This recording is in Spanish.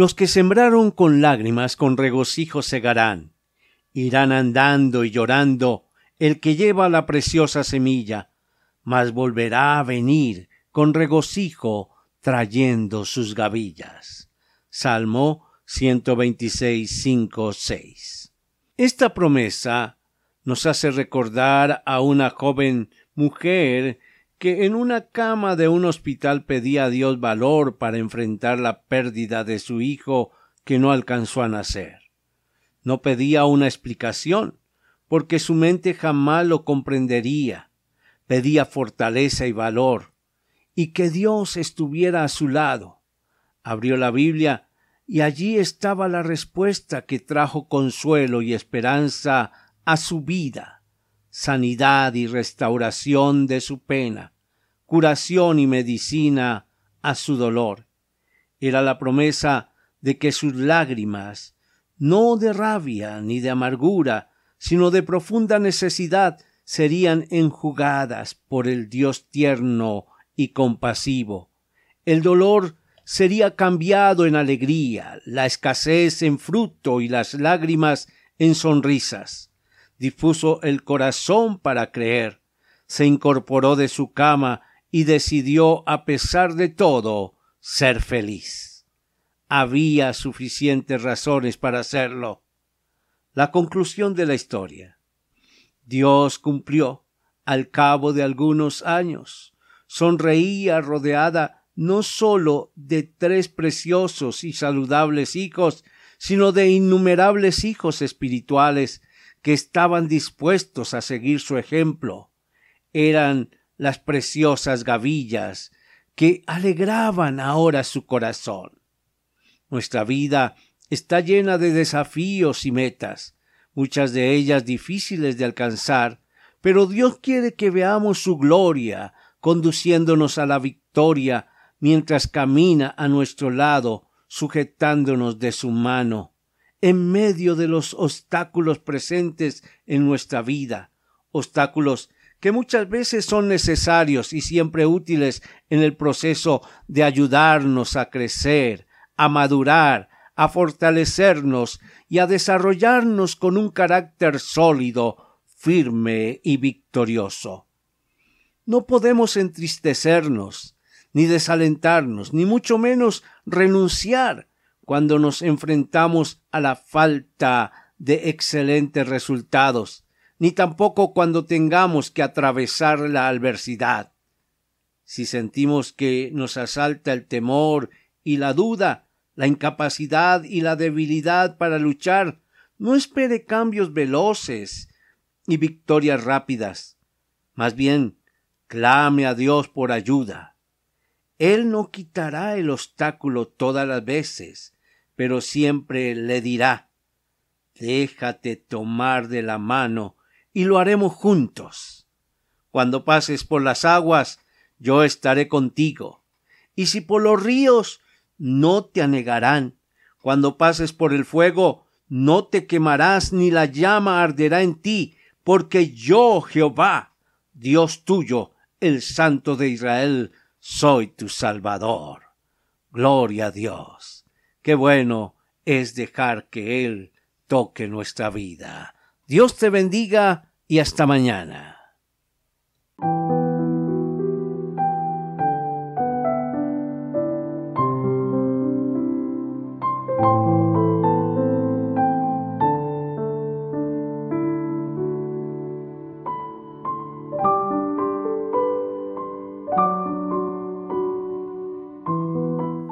Los que sembraron con lágrimas con regocijo segarán. Irán andando y llorando el que lleva la preciosa semilla, mas volverá a venir con regocijo trayendo sus gavillas. Salmo 126, 5, 6. Esta promesa nos hace recordar a una joven mujer que en una cama de un hospital pedía a Dios valor para enfrentar la pérdida de su hijo que no alcanzó a nacer. No pedía una explicación, porque su mente jamás lo comprendería. Pedía fortaleza y valor, y que Dios estuviera a su lado. Abrió la Biblia y allí estaba la respuesta que trajo consuelo y esperanza a su vida sanidad y restauración de su pena, curación y medicina a su dolor. Era la promesa de que sus lágrimas, no de rabia ni de amargura, sino de profunda necesidad, serían enjugadas por el Dios tierno y compasivo. El dolor sería cambiado en alegría, la escasez en fruto y las lágrimas en sonrisas dispuso el corazón para creer, se incorporó de su cama y decidió, a pesar de todo, ser feliz. Había suficientes razones para hacerlo. La conclusión de la historia. Dios cumplió, al cabo de algunos años. Sonreía rodeada no sólo de tres preciosos y saludables hijos, sino de innumerables hijos espirituales que estaban dispuestos a seguir su ejemplo. Eran las preciosas gavillas que alegraban ahora su corazón. Nuestra vida está llena de desafíos y metas, muchas de ellas difíciles de alcanzar, pero Dios quiere que veamos su gloria conduciéndonos a la victoria mientras camina a nuestro lado, sujetándonos de su mano en medio de los obstáculos presentes en nuestra vida, obstáculos que muchas veces son necesarios y siempre útiles en el proceso de ayudarnos a crecer, a madurar, a fortalecernos y a desarrollarnos con un carácter sólido, firme y victorioso. No podemos entristecernos, ni desalentarnos, ni mucho menos renunciar cuando nos enfrentamos a la falta de excelentes resultados, ni tampoco cuando tengamos que atravesar la adversidad. Si sentimos que nos asalta el temor y la duda, la incapacidad y la debilidad para luchar, no espere cambios veloces y victorias rápidas. Más bien, clame a Dios por ayuda. Él no quitará el obstáculo todas las veces, pero siempre le dirá Déjate tomar de la mano y lo haremos juntos. Cuando pases por las aguas, yo estaré contigo. Y si por los ríos, no te anegarán. Cuando pases por el fuego, no te quemarás ni la llama arderá en ti, porque yo, Jehová, Dios tuyo, el Santo de Israel, soy tu Salvador. Gloria a Dios. Qué bueno es dejar que Él toque nuestra vida. Dios te bendiga y hasta mañana.